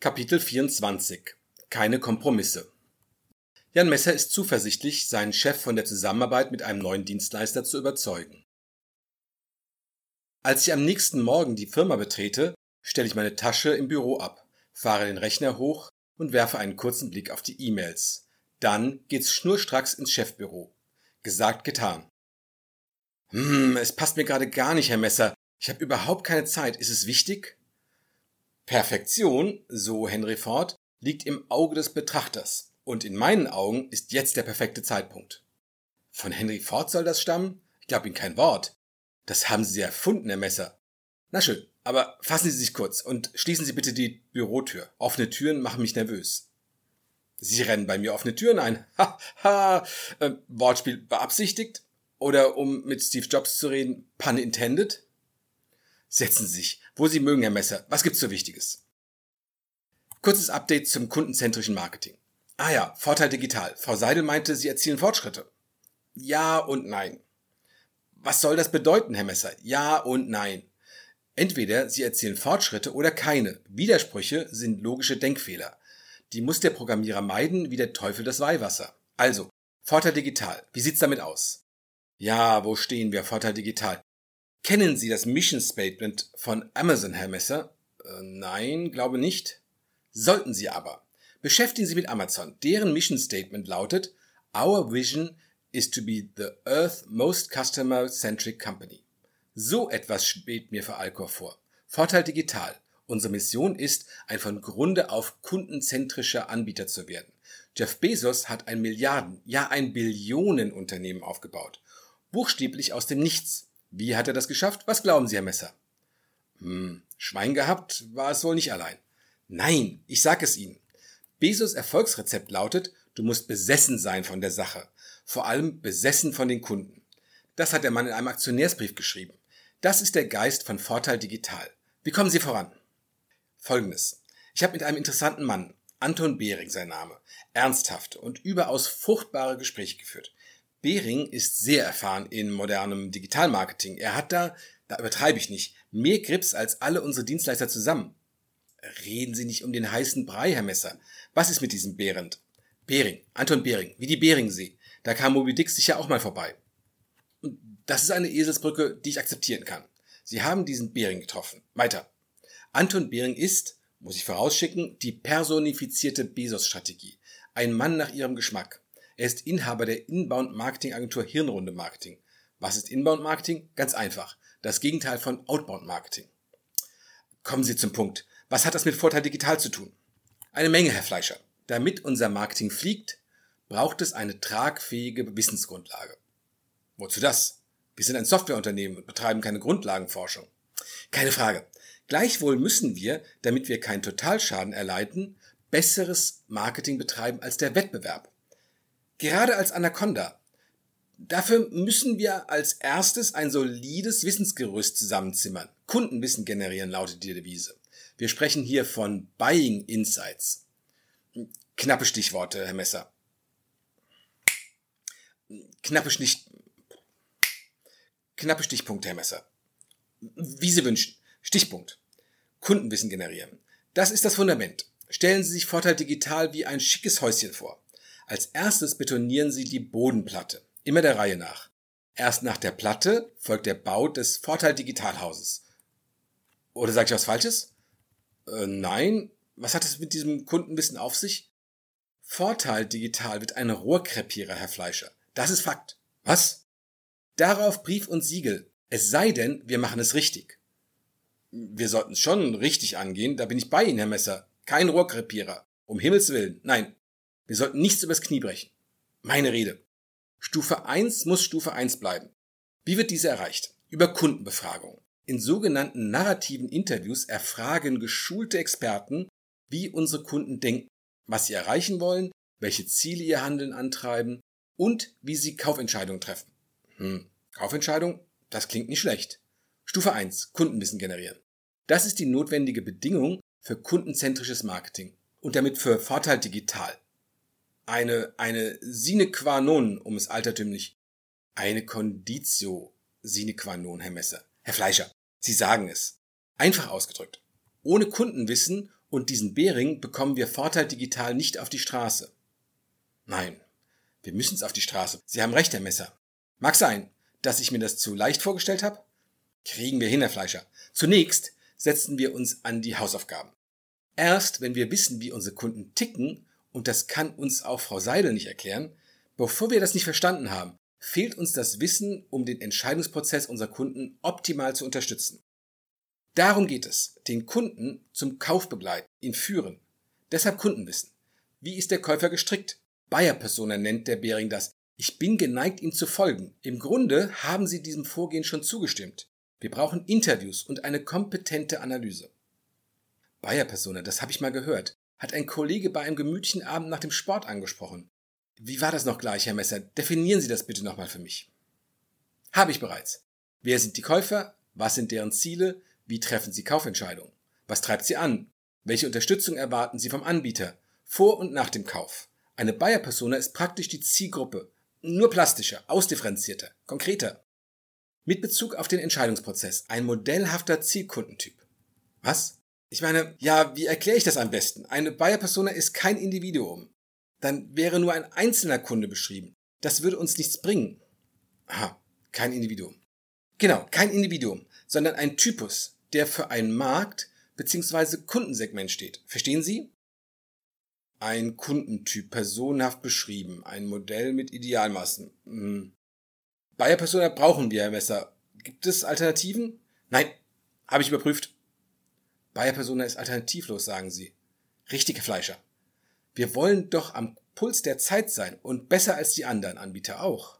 Kapitel 24 Keine Kompromisse Jan Messer ist zuversichtlich, seinen Chef von der Zusammenarbeit mit einem neuen Dienstleister zu überzeugen. Als ich am nächsten Morgen die Firma betrete, stelle ich meine Tasche im Büro ab, fahre den Rechner hoch und werfe einen kurzen Blick auf die E-Mails. Dann geht's schnurstracks ins Chefbüro. Gesagt, getan. Hm, es passt mir gerade gar nicht, Herr Messer. Ich habe überhaupt keine Zeit. Ist es wichtig? Perfektion, so Henry Ford, liegt im Auge des Betrachters. Und in meinen Augen ist jetzt der perfekte Zeitpunkt. Von Henry Ford soll das stammen? Ich glaube Ihnen kein Wort. Das haben Sie erfunden, Herr Messer. Na schön, aber fassen Sie sich kurz und schließen Sie bitte die Bürotür. Offene Türen machen mich nervös. Sie rennen bei mir offene Türen ein. Ha, ha, äh, Wortspiel beabsichtigt? Oder um mit Steve Jobs zu reden, pun intended? Setzen Sie sich, wo Sie mögen, Herr Messer. Was gibt's so Wichtiges? Kurzes Update zum kundenzentrischen Marketing. Ah ja, Vorteil digital. Frau Seidel meinte, Sie erzielen Fortschritte. Ja und nein. Was soll das bedeuten, Herr Messer? Ja und nein. Entweder Sie erzielen Fortschritte oder keine. Widersprüche sind logische Denkfehler. Die muss der Programmierer meiden wie der Teufel das Weihwasser. Also, Vorteil digital. Wie sieht's damit aus? Ja, wo stehen wir? Vorteil digital. Kennen Sie das Mission Statement von Amazon, Herr Messer? Äh, nein, glaube nicht. Sollten Sie aber. Beschäftigen Sie mit Amazon. Deren Mission Statement lautet Our vision is to be the Earth's most customer-centric company. So etwas schwebt mir für Alcor vor. Vorteil digital. Unsere Mission ist, ein von Grunde auf kundenzentrischer Anbieter zu werden. Jeff Bezos hat ein Milliarden, ja ein Billionenunternehmen aufgebaut. Buchstäblich aus dem Nichts. Wie hat er das geschafft? Was glauben Sie, Herr Messer? Hm, Schwein gehabt war es wohl nicht allein. Nein, ich sag es Ihnen. Bezos Erfolgsrezept lautet, du musst besessen sein von der Sache. Vor allem besessen von den Kunden. Das hat der Mann in einem Aktionärsbrief geschrieben. Das ist der Geist von Vorteil Digital. Wie kommen Sie voran? Folgendes. Ich habe mit einem interessanten Mann, Anton Behring sein Name, ernsthaft und überaus fruchtbare Gespräche geführt. Behring ist sehr erfahren in modernem Digitalmarketing. Er hat da, da übertreibe ich nicht, mehr Grips als alle unsere Dienstleister zusammen. Reden Sie nicht um den heißen Brei, Herr Messer. Was ist mit diesem Behrendt? Behring, Anton Behring, wie die Beringsee. Da kam Moby Dick sicher auch mal vorbei. Das ist eine Eselsbrücke, die ich akzeptieren kann. Sie haben diesen Behring getroffen. Weiter. Anton Behring ist, muss ich vorausschicken, die personifizierte Bezos-Strategie. Ein Mann nach ihrem Geschmack. Er ist Inhaber der Inbound-Marketing-Agentur Hirnrunde Marketing. Was ist Inbound-Marketing? Ganz einfach. Das Gegenteil von Outbound-Marketing. Kommen Sie zum Punkt. Was hat das mit Vorteil digital zu tun? Eine Menge, Herr Fleischer. Damit unser Marketing fliegt, braucht es eine tragfähige Wissensgrundlage. Wozu das? Wir sind ein Softwareunternehmen und betreiben keine Grundlagenforschung. Keine Frage. Gleichwohl müssen wir, damit wir keinen Totalschaden erleiden, besseres Marketing betreiben als der Wettbewerb. Gerade als Anaconda. Dafür müssen wir als erstes ein solides Wissensgerüst zusammenzimmern. Kundenwissen generieren lautet die Devise. Wir sprechen hier von Buying Insights. Knappe Stichworte, Herr Messer. Knappe Stich, knappe Stichpunkte, Herr Messer. Wie Sie wünschen. Stichpunkt. Kundenwissen generieren. Das ist das Fundament. Stellen Sie sich Vorteil digital wie ein schickes Häuschen vor. Als erstes betonieren Sie die Bodenplatte, immer der Reihe nach. Erst nach der Platte folgt der Bau des Vorteil Digitalhauses. Oder sage ich was Falsches? Äh, nein. Was hat es mit diesem Kundenwissen auf sich? Vorteil Digital wird ein Rohrkrepierer, Herr Fleischer. Das ist Fakt. Was? Darauf Brief und Siegel. Es sei denn, wir machen es richtig. Wir sollten es schon richtig angehen, da bin ich bei Ihnen, Herr Messer. Kein Rohrkrepierer. Um Himmels Willen. Nein, wir sollten nichts übers Knie brechen. Meine Rede. Stufe 1 muss Stufe 1 bleiben. Wie wird diese erreicht? Über Kundenbefragung. In sogenannten narrativen Interviews erfragen geschulte Experten, wie unsere Kunden denken, was sie erreichen wollen, welche Ziele ihr Handeln antreiben und wie sie Kaufentscheidungen treffen. Hm, Kaufentscheidung? Das klingt nicht schlecht. Stufe 1. Kundenwissen generieren. Das ist die notwendige Bedingung für kundenzentrisches Marketing und damit für Vorteil digital eine, eine sine qua non, um es altertümlich, eine Conditio sine qua non, Herr Messer. Herr Fleischer, Sie sagen es. Einfach ausgedrückt. Ohne Kundenwissen Und diesen Bering bekommen wir Vorteil digital nicht auf die Straße. Nein, wir müssen es auf die Straße. Sie haben recht, Herr Messer. Mag sein, dass ich mir das zu leicht vorgestellt habe? Kriegen wir hin, Herr Fleischer. Zunächst setzen wir uns an die Hausaufgaben. Erst wenn wir wissen, wie unsere Kunden ticken, und das kann uns auch Frau Seidel nicht erklären, bevor wir das nicht verstanden haben, fehlt uns das Wissen, um den Entscheidungsprozess unserer Kunden optimal zu unterstützen. Darum geht es, den Kunden zum Kauf begleiten, ihn führen. Deshalb Kundenwissen. Wie ist der Käufer gestrickt? Bayer-Persona nennt der Bering das. Ich bin geneigt, ihm zu folgen. Im Grunde haben Sie diesem Vorgehen schon zugestimmt. Wir brauchen Interviews und eine kompetente Analyse. Bayer-Persona, das habe ich mal gehört, hat ein Kollege bei einem gemütlichen Abend nach dem Sport angesprochen. Wie war das noch gleich, Herr Messer? Definieren Sie das bitte nochmal für mich. Habe ich bereits. Wer sind die Käufer? Was sind deren Ziele? Wie treffen sie Kaufentscheidungen? Was treibt sie an? Welche Unterstützung erwarten sie vom Anbieter? Vor und nach dem Kauf. Eine Buyer-Persona ist praktisch die Zielgruppe. Nur plastischer, ausdifferenzierter, konkreter. Mit Bezug auf den Entscheidungsprozess. Ein modellhafter Zielkundentyp. Was? Ich meine, ja, wie erkläre ich das am besten? Eine Buyer-Persona ist kein Individuum dann wäre nur ein einzelner Kunde beschrieben. Das würde uns nichts bringen. Aha, kein Individuum. Genau, kein Individuum, sondern ein Typus, der für einen Markt bzw. Kundensegment steht. Verstehen Sie? Ein Kundentyp, personenhaft beschrieben, ein Modell mit Idealmaßen. Hm. Bayer Persona brauchen wir, Herr Messer. Gibt es Alternativen? Nein, habe ich überprüft. Bayer Persona ist alternativlos, sagen Sie. Richtige Fleischer. Wir wollen doch am Puls der Zeit sein und besser als die anderen Anbieter auch.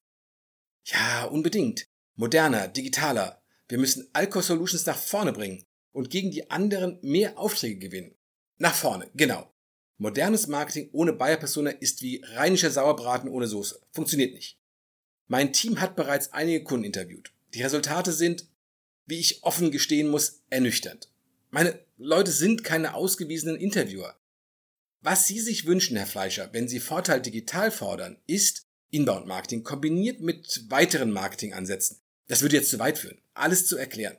Ja, unbedingt. Moderner, digitaler. Wir müssen Alco Solutions nach vorne bringen und gegen die anderen mehr Aufträge gewinnen. Nach vorne, genau. Modernes Marketing ohne Buyer-Persona ist wie rheinischer Sauerbraten ohne Soße. Funktioniert nicht. Mein Team hat bereits einige Kunden interviewt. Die Resultate sind, wie ich offen gestehen muss, ernüchternd. Meine Leute sind keine ausgewiesenen Interviewer. Was Sie sich wünschen, Herr Fleischer, wenn Sie Vorteil digital fordern, ist Inbound-Marketing kombiniert mit weiteren Marketingansätzen. Das würde jetzt zu weit führen, alles zu erklären.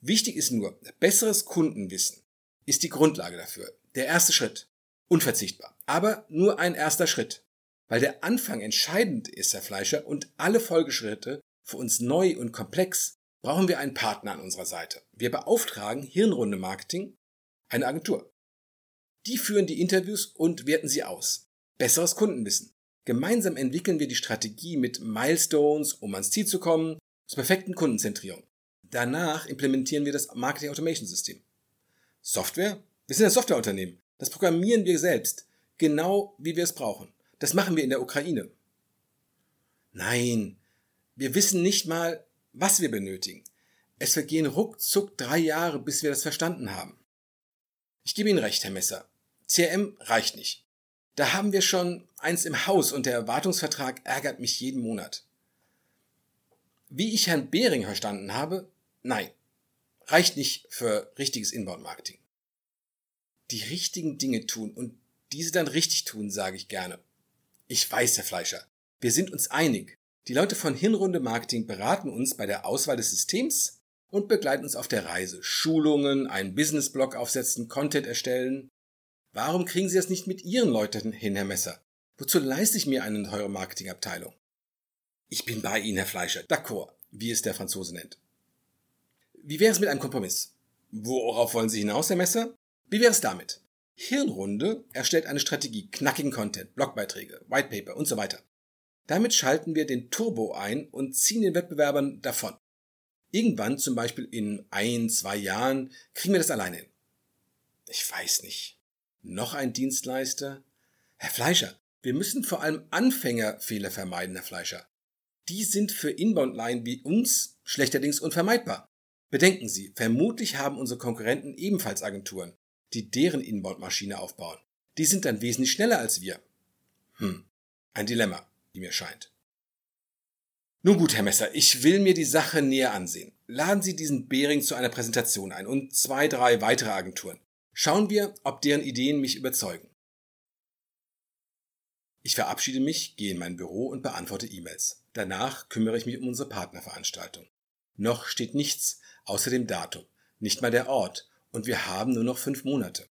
Wichtig ist nur, besseres Kundenwissen ist die Grundlage dafür. Der erste Schritt. Unverzichtbar. Aber nur ein erster Schritt. Weil der Anfang entscheidend ist, Herr Fleischer, und alle Folgeschritte für uns neu und komplex, brauchen wir einen Partner an unserer Seite. Wir beauftragen Hirnrunde Marketing, eine Agentur. Die führen die Interviews und werten sie aus. Besseres Kundenwissen. Gemeinsam entwickeln wir die Strategie mit Milestones, um ans Ziel zu kommen, zur perfekten Kundenzentrierung. Danach implementieren wir das Marketing Automation System. Software? Wir sind ein Softwareunternehmen. Das programmieren wir selbst, genau wie wir es brauchen. Das machen wir in der Ukraine. Nein, wir wissen nicht mal, was wir benötigen. Es vergehen ruckzuck drei Jahre, bis wir das verstanden haben. Ich gebe Ihnen recht, Herr Messer. CRM reicht nicht. Da haben wir schon eins im Haus und der Erwartungsvertrag ärgert mich jeden Monat. Wie ich Herrn Behring verstanden habe, nein, reicht nicht für richtiges Inbound-Marketing. Die richtigen Dinge tun und diese dann richtig tun, sage ich gerne. Ich weiß, Herr Fleischer, wir sind uns einig. Die Leute von Hinrunde Marketing beraten uns bei der Auswahl des Systems und begleiten uns auf der Reise. Schulungen, einen Business-Blog aufsetzen, Content erstellen, Warum kriegen Sie das nicht mit Ihren Leuten hin, Herr Messer? Wozu leiste ich mir eine teure Marketingabteilung? Ich bin bei Ihnen, Herr Fleischer. D'accord, wie es der Franzose nennt. Wie wäre es mit einem Kompromiss? Worauf wollen Sie hinaus, Herr Messer? Wie wäre es damit? Hirnrunde erstellt eine Strategie, knackigen Content, Blogbeiträge, Whitepaper und so weiter. Damit schalten wir den Turbo ein und ziehen den Wettbewerbern davon. Irgendwann, zum Beispiel in ein, zwei Jahren, kriegen wir das alleine hin. Ich weiß nicht. Noch ein Dienstleister? Herr Fleischer, wir müssen vor allem Anfängerfehler vermeiden, Herr Fleischer. Die sind für Inbound-Line wie uns schlechterdings unvermeidbar. Bedenken Sie, vermutlich haben unsere Konkurrenten ebenfalls Agenturen, die deren Inbound-Maschine aufbauen. Die sind dann wesentlich schneller als wir. Hm, ein Dilemma, wie mir scheint. Nun gut, Herr Messer, ich will mir die Sache näher ansehen. Laden Sie diesen Behring zu einer Präsentation ein und zwei, drei weitere Agenturen. Schauen wir, ob deren Ideen mich überzeugen. Ich verabschiede mich, gehe in mein Büro und beantworte E-Mails. Danach kümmere ich mich um unsere Partnerveranstaltung. Noch steht nichts außer dem Datum, nicht mal der Ort, und wir haben nur noch fünf Monate.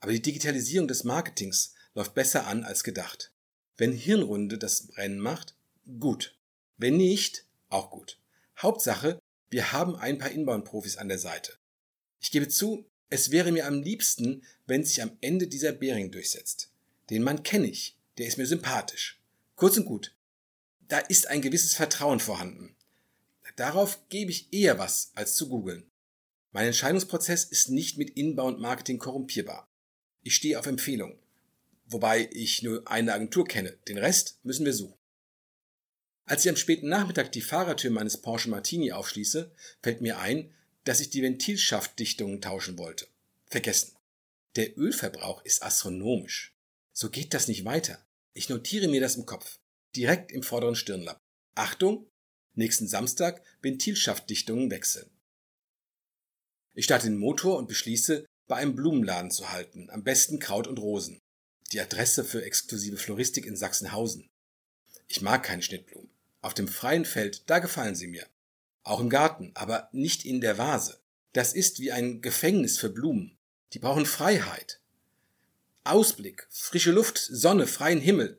Aber die Digitalisierung des Marketings läuft besser an als gedacht. Wenn Hirnrunde das Rennen macht, gut. Wenn nicht, auch gut. Hauptsache, wir haben ein paar Inbound-Profis an der Seite. Ich gebe zu, es wäre mir am liebsten, wenn sich am Ende dieser Bering durchsetzt. Den Mann kenne ich, der ist mir sympathisch. Kurz und gut, da ist ein gewisses Vertrauen vorhanden. Darauf gebe ich eher was, als zu googeln. Mein Entscheidungsprozess ist nicht mit Inbound-Marketing korrumpierbar. Ich stehe auf Empfehlung. Wobei ich nur eine Agentur kenne. Den Rest müssen wir suchen. Als ich am späten Nachmittag die Fahrertür meines Porsche Martini aufschließe, fällt mir ein, dass ich die Ventilschaftdichtungen tauschen wollte. Vergessen. Der Ölverbrauch ist astronomisch. So geht das nicht weiter. Ich notiere mir das im Kopf. Direkt im vorderen Stirnlappen. Achtung! Nächsten Samstag Ventilschaftdichtungen wechseln. Ich starte den Motor und beschließe, bei einem Blumenladen zu halten, am besten Kraut und Rosen. Die Adresse für exklusive Floristik in Sachsenhausen. Ich mag keine Schnittblumen. Auf dem freien Feld, da gefallen sie mir. Auch im Garten, aber nicht in der Vase. Das ist wie ein Gefängnis für Blumen. Die brauchen Freiheit. Ausblick, frische Luft, Sonne, freien Himmel.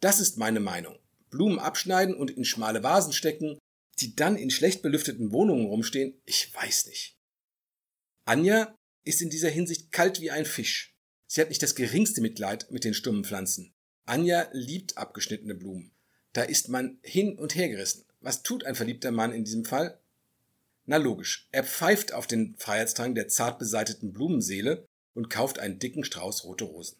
Das ist meine Meinung. Blumen abschneiden und in schmale Vasen stecken, die dann in schlecht belüfteten Wohnungen rumstehen, ich weiß nicht. Anja ist in dieser Hinsicht kalt wie ein Fisch. Sie hat nicht das geringste Mitleid mit den stummen Pflanzen. Anja liebt abgeschnittene Blumen. Da ist man hin und her gerissen. Was tut ein verliebter Mann in diesem Fall? Na logisch, er pfeift auf den Freiheitsdrang der zart beseiteten Blumenseele und kauft einen dicken Strauß rote Rosen.